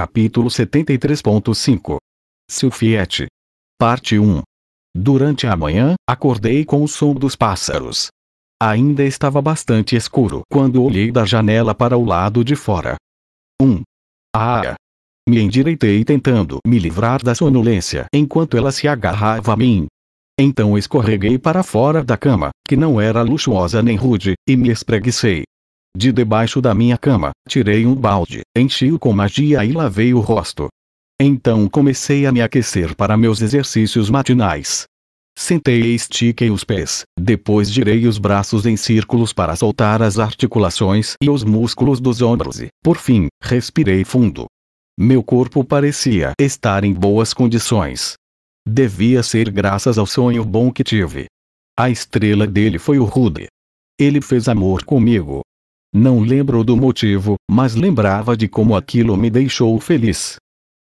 Capítulo 73.5 Silfiete Parte 1 Durante a manhã, acordei com o som dos pássaros. Ainda estava bastante escuro quando olhei da janela para o lado de fora. 1. Ah! Me endireitei tentando me livrar da sonolência enquanto ela se agarrava a mim. Então escorreguei para fora da cama, que não era luxuosa nem rude, e me espreguicei. De debaixo da minha cama, tirei um balde, enchi-o com magia e lavei o rosto. Então comecei a me aquecer para meus exercícios matinais. Sentei e estiquei os pés, depois girei os braços em círculos para soltar as articulações e os músculos dos ombros e, por fim, respirei fundo. Meu corpo parecia estar em boas condições. Devia ser graças ao sonho bom que tive. A estrela dele foi o Rude. Ele fez amor comigo. Não lembro do motivo, mas lembrava de como aquilo me deixou feliz.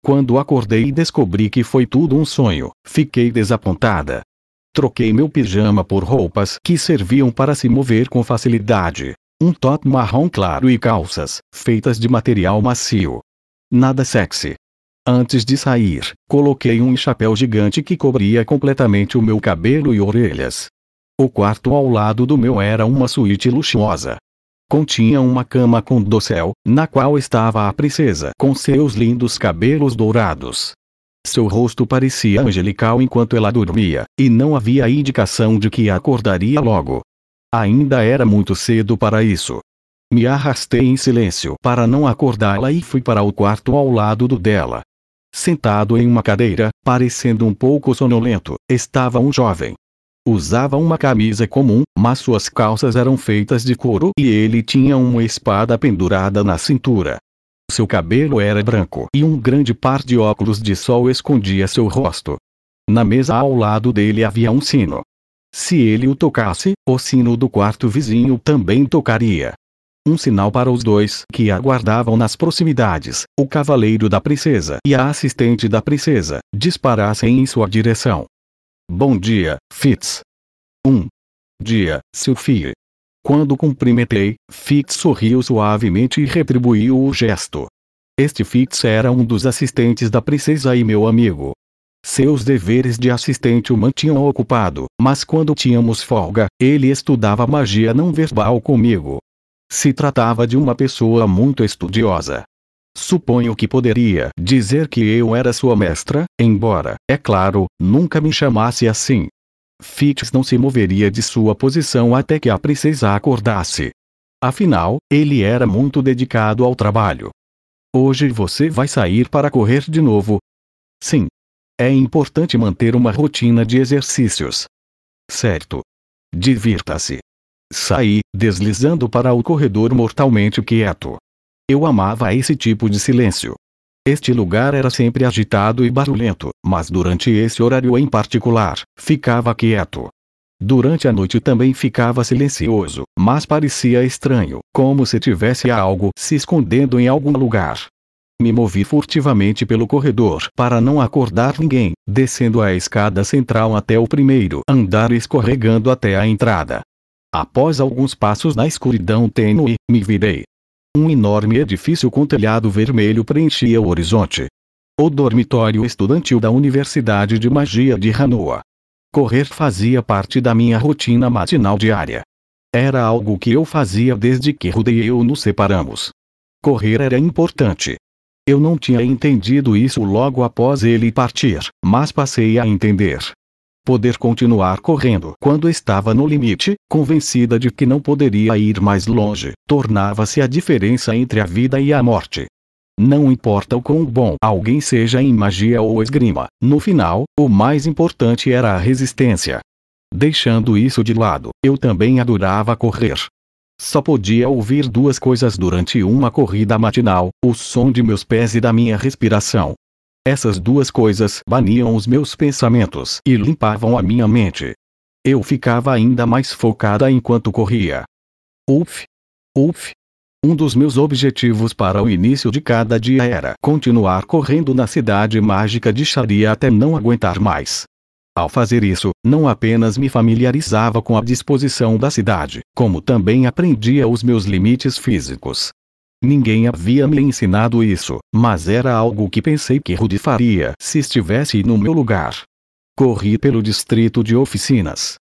Quando acordei e descobri que foi tudo um sonho, fiquei desapontada. Troquei meu pijama por roupas que serviam para se mover com facilidade. Um top marrom claro e calças, feitas de material macio. Nada sexy. Antes de sair, coloquei um chapéu gigante que cobria completamente o meu cabelo e orelhas. O quarto ao lado do meu era uma suíte luxuosa. Continha uma cama com dossel, na qual estava a princesa com seus lindos cabelos dourados. Seu rosto parecia angelical enquanto ela dormia, e não havia indicação de que acordaria logo. Ainda era muito cedo para isso. Me arrastei em silêncio para não acordá-la e fui para o quarto ao lado do dela. Sentado em uma cadeira, parecendo um pouco sonolento, estava um jovem. Usava uma camisa comum, mas suas calças eram feitas de couro e ele tinha uma espada pendurada na cintura. Seu cabelo era branco e um grande par de óculos de sol escondia seu rosto. Na mesa ao lado dele havia um sino. Se ele o tocasse, o sino do quarto vizinho também tocaria. Um sinal para os dois que aguardavam nas proximidades, o cavaleiro da princesa e a assistente da princesa, disparassem em sua direção. Bom dia, Fitz. Um dia, Sylphie. Quando cumprimentei, Fitz sorriu suavemente e retribuiu o gesto. Este Fitz era um dos assistentes da princesa e meu amigo. Seus deveres de assistente o mantinham ocupado, mas quando tínhamos folga, ele estudava magia não verbal comigo. Se tratava de uma pessoa muito estudiosa. Suponho que poderia dizer que eu era sua mestra, embora, é claro, nunca me chamasse assim. Fitz não se moveria de sua posição até que a princesa acordasse. Afinal, ele era muito dedicado ao trabalho. Hoje você vai sair para correr de novo? Sim. É importante manter uma rotina de exercícios. Certo. Divirta-se. Saí, deslizando para o corredor mortalmente quieto. Eu amava esse tipo de silêncio. Este lugar era sempre agitado e barulhento, mas durante esse horário em particular, ficava quieto. Durante a noite também ficava silencioso, mas parecia estranho, como se tivesse algo se escondendo em algum lugar. Me movi furtivamente pelo corredor para não acordar ninguém, descendo a escada central até o primeiro andar e escorregando até a entrada. Após alguns passos na escuridão tênue, me virei. Um enorme edifício com telhado vermelho preenchia o horizonte. O dormitório estudantil da Universidade de Magia de Hanoa. Correr fazia parte da minha rotina matinal diária. Era algo que eu fazia desde que Rude e eu nos separamos. Correr era importante. Eu não tinha entendido isso logo após ele partir, mas passei a entender poder continuar correndo quando estava no limite, convencida de que não poderia ir mais longe, tornava-se a diferença entre a vida e a morte. Não importa o quão bom alguém seja em magia ou esgrima, no final, o mais importante era a resistência. Deixando isso de lado, eu também adorava correr. Só podia ouvir duas coisas durante uma corrida matinal: o som de meus pés e da minha respiração. Essas duas coisas baniam os meus pensamentos e limpavam a minha mente. Eu ficava ainda mais focada enquanto corria. Uf! Uf! Um dos meus objetivos para o início de cada dia era continuar correndo na cidade mágica de Sharia até não aguentar mais. Ao fazer isso, não apenas me familiarizava com a disposição da cidade, como também aprendia os meus limites físicos. Ninguém havia me ensinado isso, mas era algo que pensei que Rudy faria se estivesse no meu lugar. Corri pelo distrito de oficinas.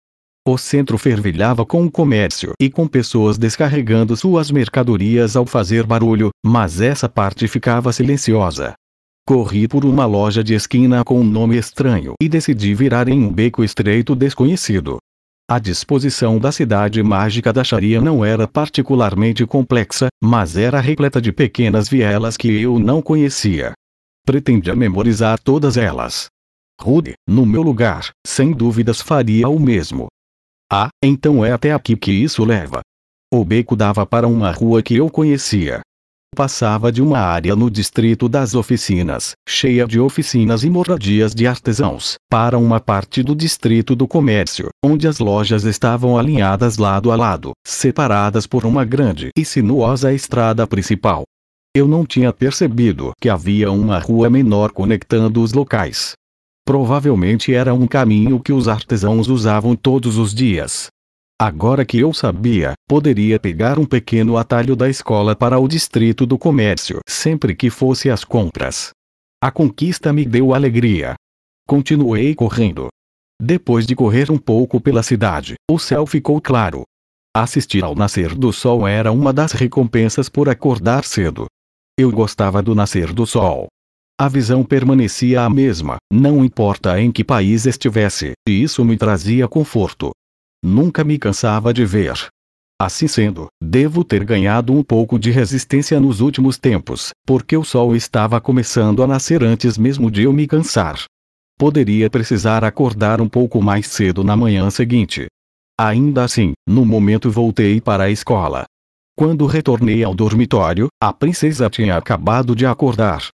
O centro fervilhava com o comércio e com pessoas descarregando suas mercadorias ao fazer barulho, mas essa parte ficava silenciosa. Corri por uma loja de esquina com um nome estranho e decidi virar em um beco estreito desconhecido. A disposição da cidade mágica da Sharia não era particularmente complexa, mas era repleta de pequenas vielas que eu não conhecia. Pretendia memorizar todas elas. Rude, no meu lugar, sem dúvidas faria o mesmo. Ah, então é até aqui que isso leva. O beco dava para uma rua que eu conhecia passava de uma área no distrito das oficinas, cheia de oficinas e moradias de artesãos, para uma parte do distrito do comércio, onde as lojas estavam alinhadas lado a lado, separadas por uma grande e sinuosa estrada principal. Eu não tinha percebido que havia uma rua menor conectando os locais. Provavelmente era um caminho que os artesãos usavam todos os dias, Agora que eu sabia, poderia pegar um pequeno atalho da escola para o distrito do comércio sempre que fosse às compras. A conquista me deu alegria. Continuei correndo. Depois de correr um pouco pela cidade, o céu ficou claro. Assistir ao nascer do sol era uma das recompensas por acordar cedo. Eu gostava do nascer do sol. A visão permanecia a mesma, não importa em que país estivesse, e isso me trazia conforto. Nunca me cansava de ver. Assim sendo, devo ter ganhado um pouco de resistência nos últimos tempos, porque o sol estava começando a nascer antes mesmo de eu me cansar. Poderia precisar acordar um pouco mais cedo na manhã seguinte. Ainda assim, no momento voltei para a escola. Quando retornei ao dormitório, a princesa tinha acabado de acordar.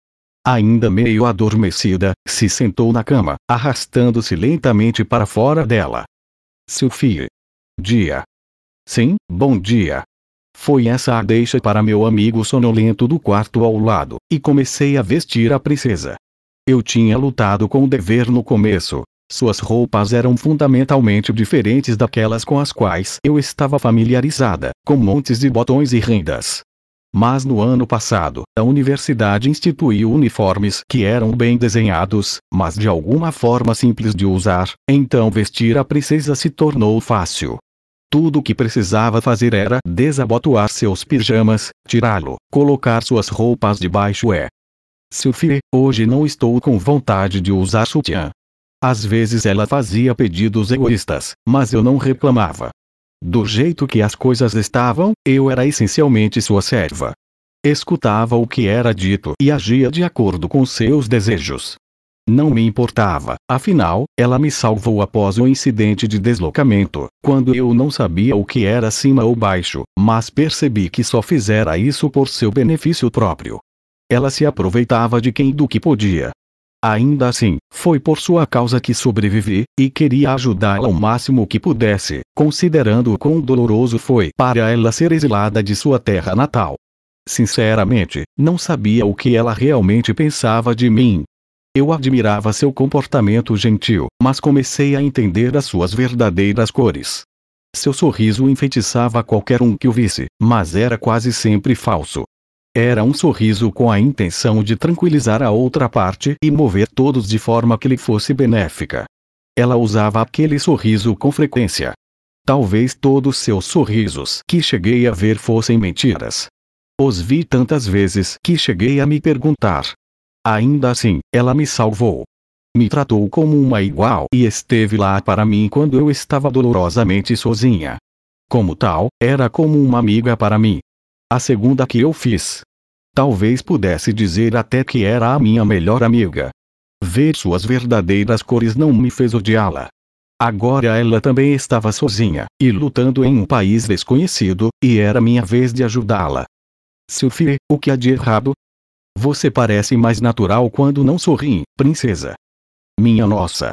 Ainda meio adormecida, se sentou na cama, arrastando-se lentamente para fora dela. Sophie. Dia. Sim, bom dia. Foi essa a deixa para meu amigo sonolento do quarto ao lado, e comecei a vestir a princesa. Eu tinha lutado com o dever no começo. Suas roupas eram fundamentalmente diferentes daquelas com as quais eu estava familiarizada, com montes de botões e rendas. Mas no ano passado, a universidade instituiu uniformes que eram bem desenhados, mas de alguma forma simples de usar, então vestir a princesa se tornou fácil. Tudo o que precisava fazer era desabotoar seus pijamas, tirá-lo, colocar suas roupas debaixo e. Sophie, hoje não estou com vontade de usar sutiã. Às vezes ela fazia pedidos egoístas, mas eu não reclamava. Do jeito que as coisas estavam, eu era essencialmente sua serva. Escutava o que era dito e agia de acordo com seus desejos. Não me importava, afinal, ela me salvou após o incidente de deslocamento, quando eu não sabia o que era cima ou baixo, mas percebi que só fizera isso por seu benefício próprio. Ela se aproveitava de quem do que podia, Ainda assim, foi por sua causa que sobrevivi, e queria ajudá-la o máximo que pudesse, considerando o quão doloroso foi para ela ser exilada de sua terra natal. Sinceramente, não sabia o que ela realmente pensava de mim. Eu admirava seu comportamento gentil, mas comecei a entender as suas verdadeiras cores. Seu sorriso enfeitiçava qualquer um que o visse, mas era quase sempre falso. Era um sorriso com a intenção de tranquilizar a outra parte e mover todos de forma que lhe fosse benéfica. Ela usava aquele sorriso com frequência. Talvez todos seus sorrisos que cheguei a ver fossem mentiras. Os vi tantas vezes que cheguei a me perguntar. Ainda assim, ela me salvou. Me tratou como uma igual e esteve lá para mim quando eu estava dolorosamente sozinha. Como tal, era como uma amiga para mim. A segunda que eu fiz. Talvez pudesse dizer até que era a minha melhor amiga. Ver suas verdadeiras cores não me fez odiá-la. Agora ela também estava sozinha, e lutando em um país desconhecido, e era minha vez de ajudá-la. Sophie, o que há de errado? Você parece mais natural quando não sorri, princesa. Minha nossa.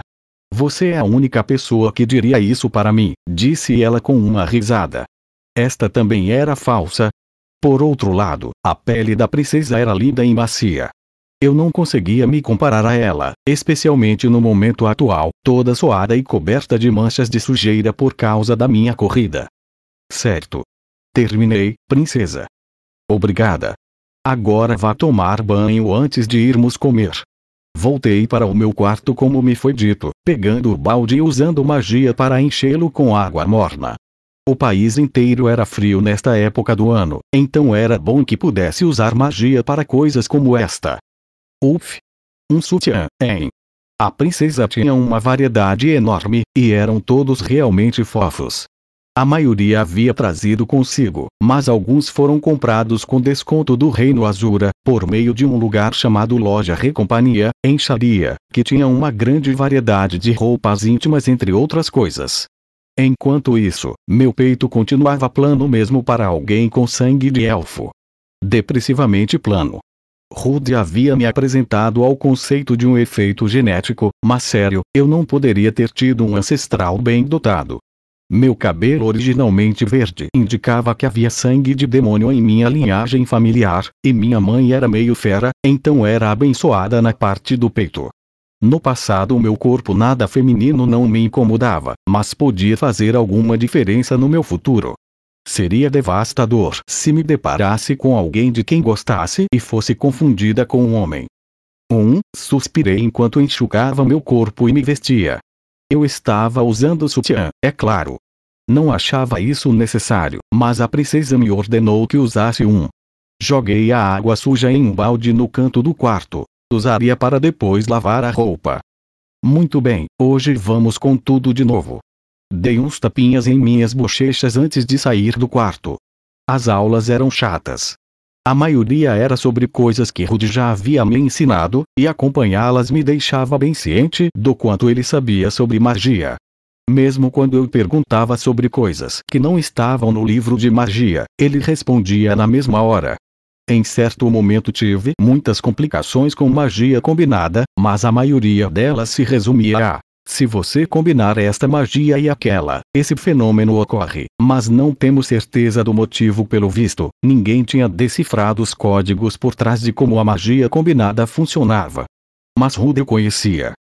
Você é a única pessoa que diria isso para mim, disse ela com uma risada. Esta também era falsa, por outro lado, a pele da princesa era linda e macia. Eu não conseguia me comparar a ela, especialmente no momento atual, toda suada e coberta de manchas de sujeira por causa da minha corrida. Certo. Terminei, princesa. Obrigada. Agora vá tomar banho antes de irmos comer. Voltei para o meu quarto como me foi dito, pegando o balde e usando magia para enchê-lo com água morna. O país inteiro era frio nesta época do ano, então era bom que pudesse usar magia para coisas como esta. Uf! Um sutiã, hein? A princesa tinha uma variedade enorme, e eram todos realmente fofos. A maioria havia trazido consigo, mas alguns foram comprados com desconto do Reino Azura, por meio de um lugar chamado Loja Recompanhia, em Sharia, que tinha uma grande variedade de roupas íntimas entre outras coisas. Enquanto isso, meu peito continuava plano mesmo para alguém com sangue de elfo. Depressivamente plano. Rude havia me apresentado ao conceito de um efeito genético, mas sério, eu não poderia ter tido um ancestral bem dotado. Meu cabelo originalmente verde indicava que havia sangue de demônio em minha linhagem familiar, e minha mãe era meio fera, então era abençoada na parte do peito. No passado meu corpo nada feminino não me incomodava, mas podia fazer alguma diferença no meu futuro. Seria devastador se me deparasse com alguém de quem gostasse e fosse confundida com um homem. Um, suspirei enquanto enxugava meu corpo e me vestia. Eu estava usando sutiã, é claro. Não achava isso necessário, mas a princesa me ordenou que usasse um. Joguei a água suja em um balde no canto do quarto. Usaria para depois lavar a roupa. Muito bem, hoje vamos com tudo de novo. Dei uns tapinhas em minhas bochechas antes de sair do quarto. As aulas eram chatas. A maioria era sobre coisas que Rudy já havia me ensinado, e acompanhá-las me deixava bem ciente do quanto ele sabia sobre magia. Mesmo quando eu perguntava sobre coisas que não estavam no livro de magia, ele respondia na mesma hora. Em certo momento tive muitas complicações com magia combinada, mas a maioria delas se resumia a se você combinar esta magia e aquela, esse fenômeno ocorre, mas não temos certeza do motivo pelo visto, ninguém tinha decifrado os códigos por trás de como a magia combinada funcionava. Mas Rudel conhecia.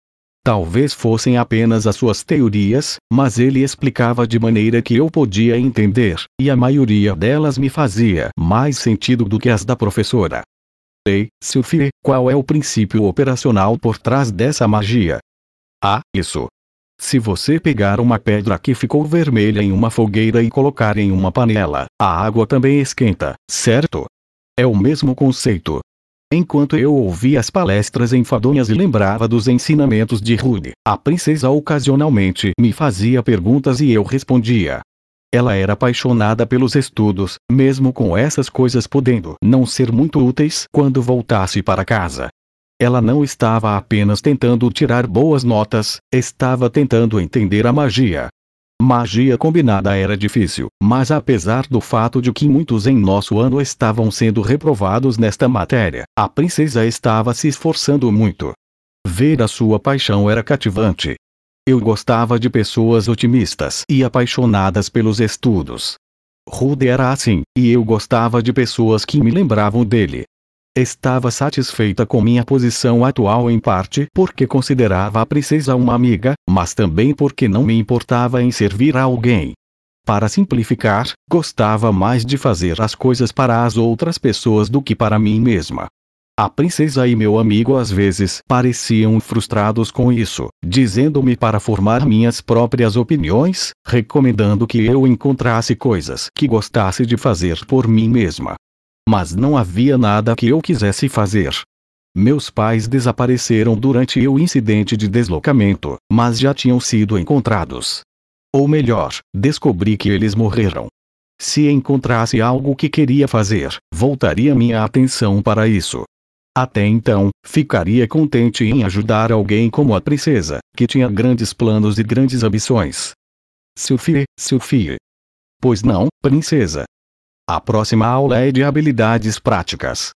Talvez fossem apenas as suas teorias, mas ele explicava de maneira que eu podia entender, e a maioria delas me fazia mais sentido do que as da professora. Ei, Sylphie, qual é o princípio operacional por trás dessa magia? Ah, isso. Se você pegar uma pedra que ficou vermelha em uma fogueira e colocar em uma panela, a água também esquenta, certo? É o mesmo conceito. Enquanto eu ouvia as palestras enfadonhas e lembrava dos ensinamentos de Rude, a princesa ocasionalmente me fazia perguntas e eu respondia. Ela era apaixonada pelos estudos, mesmo com essas coisas podendo não ser muito úteis quando voltasse para casa. Ela não estava apenas tentando tirar boas notas, estava tentando entender a magia. Magia combinada era difícil, mas apesar do fato de que muitos em nosso ano estavam sendo reprovados nesta matéria, a princesa estava se esforçando muito. Ver a sua paixão era cativante. Eu gostava de pessoas otimistas e apaixonadas pelos estudos. Rude era assim, e eu gostava de pessoas que me lembravam dele. Estava satisfeita com minha posição atual em parte porque considerava a princesa uma amiga, mas também porque não me importava em servir a alguém. Para simplificar, gostava mais de fazer as coisas para as outras pessoas do que para mim mesma. A princesa e meu amigo às vezes pareciam frustrados com isso, dizendo-me para formar minhas próprias opiniões, recomendando que eu encontrasse coisas que gostasse de fazer por mim mesma mas não havia nada que eu quisesse fazer. Meus pais desapareceram durante o incidente de deslocamento, mas já tinham sido encontrados. Ou melhor, descobri que eles morreram. Se encontrasse algo que queria fazer, voltaria minha atenção para isso. Até então, ficaria contente em ajudar alguém como a princesa, que tinha grandes planos e grandes ambições. Sophie, Sophie. Pois não, princesa, a próxima aula é de habilidades práticas.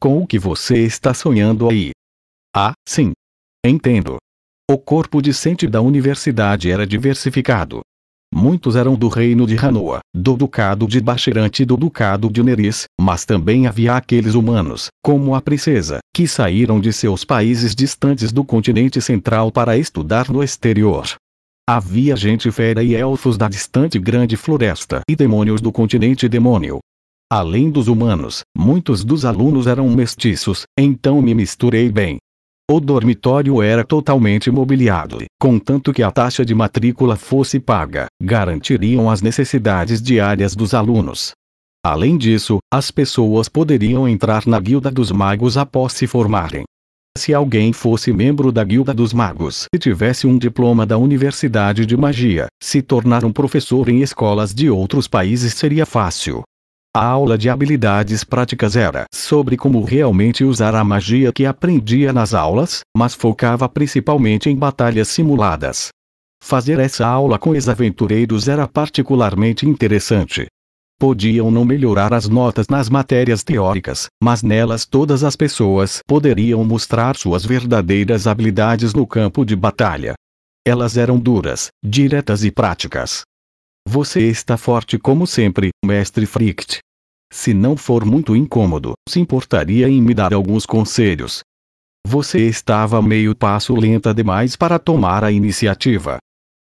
Com o que você está sonhando aí? Ah, sim. Entendo. O corpo discente da universidade era diversificado. Muitos eram do reino de Hanoa, do ducado de Bachirante e do ducado de Neris, mas também havia aqueles humanos, como a princesa, que saíram de seus países distantes do continente central para estudar no exterior. Havia gente fera e elfos da distante grande floresta e demônios do continente demônio. Além dos humanos, muitos dos alunos eram mestiços, então me misturei bem. O dormitório era totalmente mobiliado, contanto que a taxa de matrícula fosse paga, garantiriam as necessidades diárias dos alunos. Além disso, as pessoas poderiam entrar na Guilda dos Magos após se formarem. Se alguém fosse membro da Guilda dos Magos e tivesse um diploma da Universidade de Magia, se tornar um professor em escolas de outros países seria fácil. A aula de habilidades práticas era sobre como realmente usar a magia que aprendia nas aulas, mas focava principalmente em batalhas simuladas. Fazer essa aula com ex-aventureiros era particularmente interessante. Podiam não melhorar as notas nas matérias teóricas, mas nelas todas as pessoas poderiam mostrar suas verdadeiras habilidades no campo de batalha. Elas eram duras, diretas e práticas. Você está forte como sempre, mestre Fricht. Se não for muito incômodo, se importaria em me dar alguns conselhos. Você estava meio passo lenta demais para tomar a iniciativa.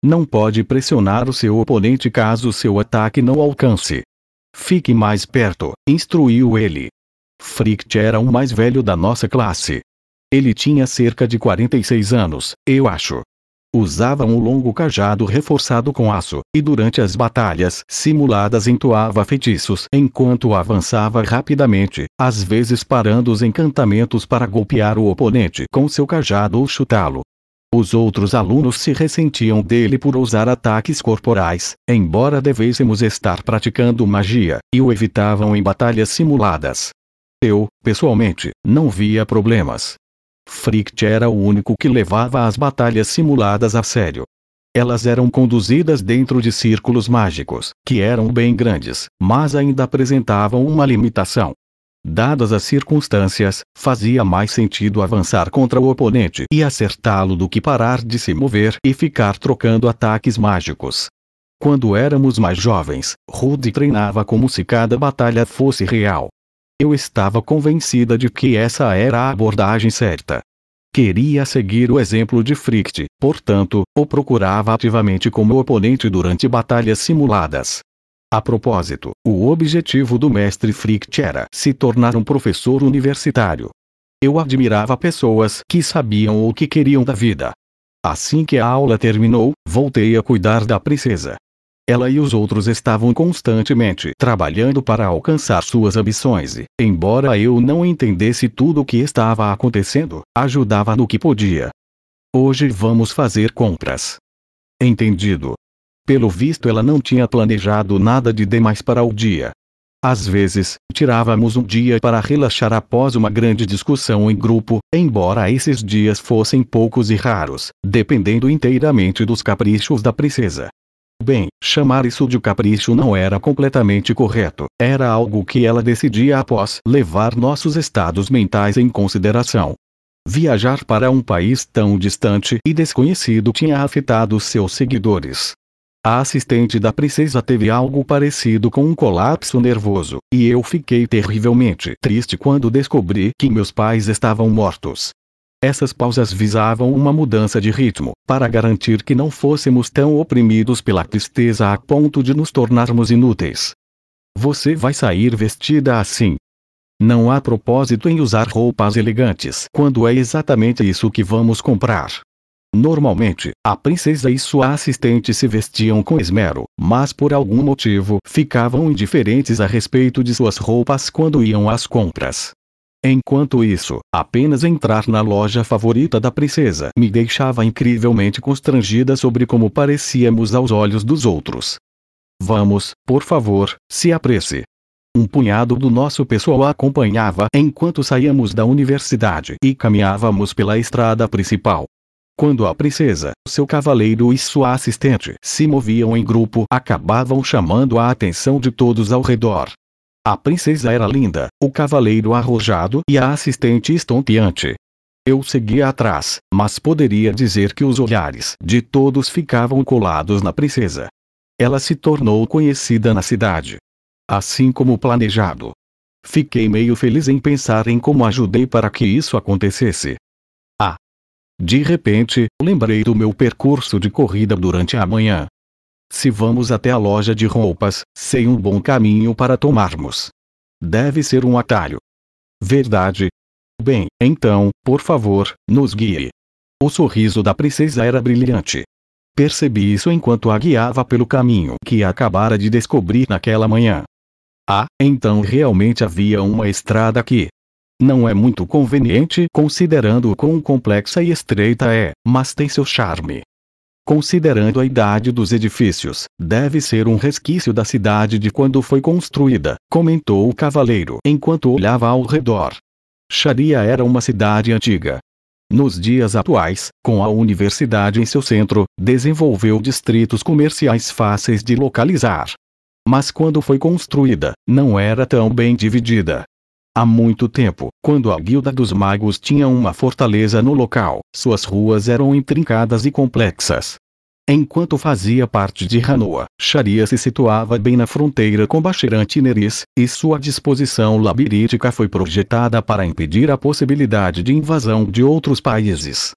Não pode pressionar o seu oponente caso seu ataque não alcance. Fique mais perto, instruiu ele. Fricht era o mais velho da nossa classe. Ele tinha cerca de 46 anos, eu acho. Usava um longo cajado reforçado com aço, e durante as batalhas simuladas entoava feitiços enquanto avançava rapidamente, às vezes parando os encantamentos para golpear o oponente com seu cajado ou chutá-lo. Os outros alunos se ressentiam dele por usar ataques corporais, embora devêssemos estar praticando magia, e o evitavam em batalhas simuladas. Eu, pessoalmente, não via problemas. Fricht era o único que levava as batalhas simuladas a sério. Elas eram conduzidas dentro de círculos mágicos, que eram bem grandes, mas ainda apresentavam uma limitação. Dadas as circunstâncias, fazia mais sentido avançar contra o oponente e acertá-lo do que parar de se mover e ficar trocando ataques mágicos. Quando éramos mais jovens, Rudy treinava como se cada batalha fosse real. Eu estava convencida de que essa era a abordagem certa. Queria seguir o exemplo de Fricht, portanto, o procurava ativamente como oponente durante batalhas simuladas. A propósito, o objetivo do mestre Fricht era se tornar um professor universitário. Eu admirava pessoas que sabiam o que queriam da vida. Assim que a aula terminou, voltei a cuidar da princesa. Ela e os outros estavam constantemente trabalhando para alcançar suas ambições e, embora eu não entendesse tudo o que estava acontecendo, ajudava no que podia. Hoje vamos fazer compras. Entendido. Pelo visto ela não tinha planejado nada de demais para o dia. Às vezes, tirávamos um dia para relaxar após uma grande discussão em grupo, embora esses dias fossem poucos e raros, dependendo inteiramente dos caprichos da princesa. Bem, chamar isso de capricho não era completamente correto, era algo que ela decidia após levar nossos estados mentais em consideração. Viajar para um país tão distante e desconhecido tinha afetado seus seguidores. A assistente da princesa teve algo parecido com um colapso nervoso, e eu fiquei terrivelmente triste quando descobri que meus pais estavam mortos. Essas pausas visavam uma mudança de ritmo, para garantir que não fôssemos tão oprimidos pela tristeza a ponto de nos tornarmos inúteis. Você vai sair vestida assim. Não há propósito em usar roupas elegantes quando é exatamente isso que vamos comprar. Normalmente, a princesa e sua assistente se vestiam com esmero, mas por algum motivo ficavam indiferentes a respeito de suas roupas quando iam às compras. Enquanto isso, apenas entrar na loja favorita da princesa me deixava incrivelmente constrangida sobre como parecíamos aos olhos dos outros. Vamos, por favor, se apresse. Um punhado do nosso pessoal acompanhava enquanto saíamos da universidade e caminhávamos pela estrada principal. Quando a princesa, seu cavaleiro e sua assistente se moviam em grupo, acabavam chamando a atenção de todos ao redor. A princesa era linda, o cavaleiro arrojado e a assistente estonteante. Eu seguia atrás, mas poderia dizer que os olhares de todos ficavam colados na princesa. Ela se tornou conhecida na cidade. Assim como planejado. Fiquei meio feliz em pensar em como ajudei para que isso acontecesse. De repente, lembrei do meu percurso de corrida durante a manhã. Se vamos até a loja de roupas, sei um bom caminho para tomarmos. deve ser um atalho. Verdade? Bem, então, por favor, nos guie. O sorriso da princesa era brilhante. Percebi isso enquanto a guiava pelo caminho que acabara de descobrir naquela manhã. Ah, então realmente havia uma estrada aqui. Não é muito conveniente considerando o quão complexa e estreita é, mas tem seu charme. Considerando a idade dos edifícios, deve ser um resquício da cidade de quando foi construída, comentou o cavaleiro enquanto olhava ao redor. Sharia era uma cidade antiga. Nos dias atuais, com a universidade em seu centro, desenvolveu distritos comerciais fáceis de localizar. Mas quando foi construída, não era tão bem dividida. Há muito tempo, quando a Guilda dos Magos tinha uma fortaleza no local, suas ruas eram intrincadas e complexas. Enquanto fazia parte de Hanoa, Sharia se situava bem na fronteira com Bashirantineris, Neris, e sua disposição labiríntica foi projetada para impedir a possibilidade de invasão de outros países.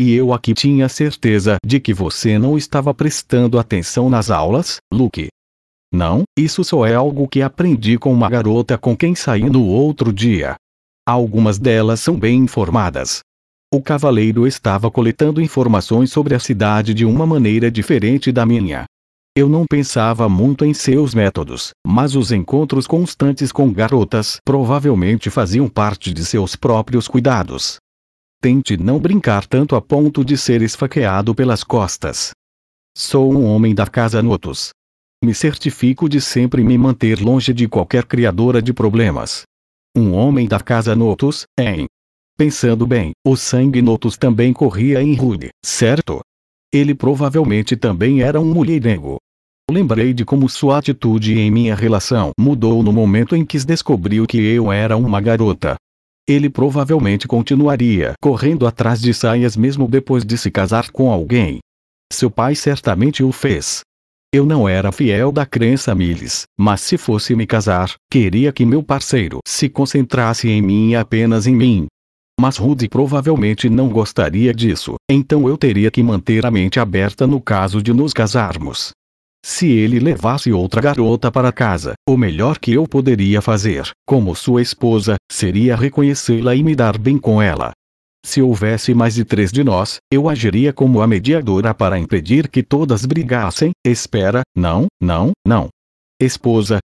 E eu aqui tinha certeza de que você não estava prestando atenção nas aulas, Luke. Não, isso só é algo que aprendi com uma garota com quem saí no outro dia. Algumas delas são bem informadas. O cavaleiro estava coletando informações sobre a cidade de uma maneira diferente da minha. Eu não pensava muito em seus métodos, mas os encontros constantes com garotas provavelmente faziam parte de seus próprios cuidados. Tente não brincar tanto a ponto de ser esfaqueado pelas costas. Sou um homem da casa Notus, me certifico de sempre me manter longe de qualquer criadora de problemas. Um homem da casa Notus, em. Pensando bem, o sangue Notus também corria em Rude, certo? Ele provavelmente também era um mulherengo. Lembrei de como sua atitude em minha relação mudou no momento em que descobriu que eu era uma garota. Ele provavelmente continuaria correndo atrás de saias mesmo depois de se casar com alguém. Seu pai certamente o fez, eu não era fiel da crença Miles, mas se fosse me casar, queria que meu parceiro se concentrasse em mim e apenas em mim. Mas Rudy provavelmente não gostaria disso, então eu teria que manter a mente aberta no caso de nos casarmos. Se ele levasse outra garota para casa, o melhor que eu poderia fazer, como sua esposa, seria reconhecê-la e me dar bem com ela. Se houvesse mais de três de nós, eu agiria como a mediadora para impedir que todas brigassem. Espera, não, não, não. Esposa.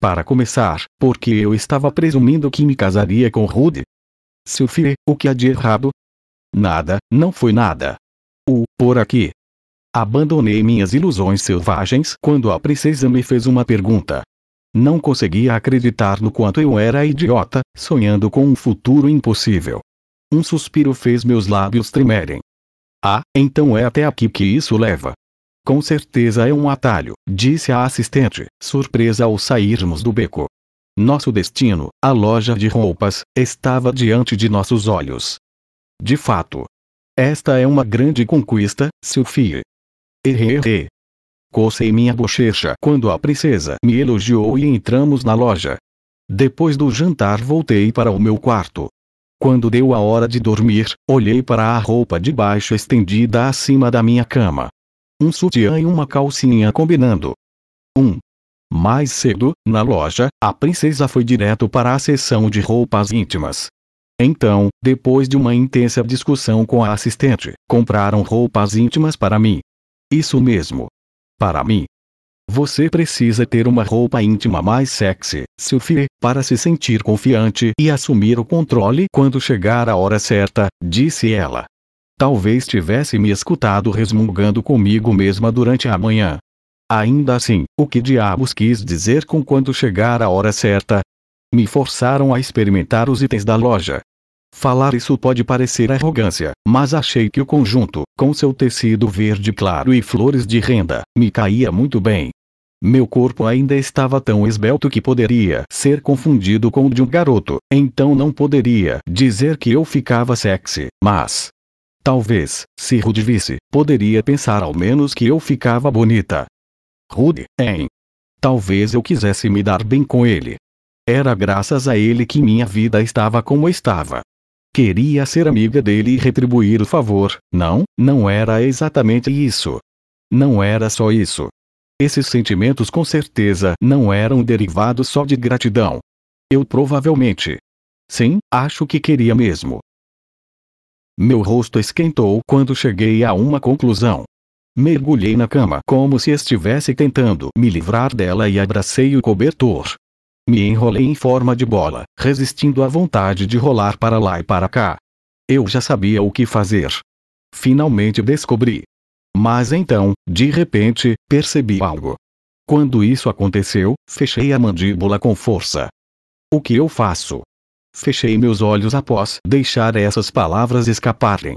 Para começar, porque eu estava presumindo que me casaria com Rude. Sophie, o que há de errado? Nada, não foi nada. O, por aqui. Abandonei minhas ilusões selvagens quando a princesa me fez uma pergunta. Não conseguia acreditar no quanto eu era idiota, sonhando com um futuro impossível. Um suspiro fez meus lábios tremerem. Ah, então é até aqui que isso leva. Com certeza é um atalho, disse a assistente, surpresa ao sairmos do beco. Nosso destino, a loja de roupas, estava diante de nossos olhos. De fato. Esta é uma grande conquista, Sophie. Errei. Cocei minha bochecha quando a princesa me elogiou e entramos na loja. Depois do jantar voltei para o meu quarto, quando deu a hora de dormir, olhei para a roupa de baixo estendida acima da minha cama. Um sutiã e uma calcinha combinando. 1. Um. Mais cedo, na loja, a princesa foi direto para a seção de roupas íntimas. Então, depois de uma intensa discussão com a assistente, compraram roupas íntimas para mim. Isso mesmo. Para mim. Você precisa ter uma roupa íntima mais sexy, Sophie, para se sentir confiante e assumir o controle quando chegar a hora certa, disse ela. Talvez tivesse me escutado resmungando comigo mesma durante a manhã. Ainda assim, o que diabos quis dizer com quando chegar a hora certa? Me forçaram a experimentar os itens da loja. Falar isso pode parecer arrogância, mas achei que o conjunto, com seu tecido verde claro e flores de renda, me caía muito bem. Meu corpo ainda estava tão esbelto que poderia ser confundido com o de um garoto, então não poderia dizer que eu ficava sexy, mas. Talvez, se Rude visse, poderia pensar ao menos que eu ficava bonita. Rude, hein? Talvez eu quisesse me dar bem com ele. Era graças a ele que minha vida estava como estava. Queria ser amiga dele e retribuir o favor. Não, não era exatamente isso. Não era só isso. Esses sentimentos com certeza não eram derivados só de gratidão. Eu provavelmente. Sim, acho que queria mesmo. Meu rosto esquentou quando cheguei a uma conclusão. Mergulhei na cama como se estivesse tentando me livrar dela e abracei o cobertor. Me enrolei em forma de bola, resistindo à vontade de rolar para lá e para cá. Eu já sabia o que fazer. Finalmente descobri. Mas então, de repente, percebi algo. Quando isso aconteceu, fechei a mandíbula com força. O que eu faço? Fechei meus olhos após deixar essas palavras escaparem.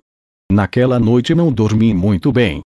Naquela noite não dormi muito bem.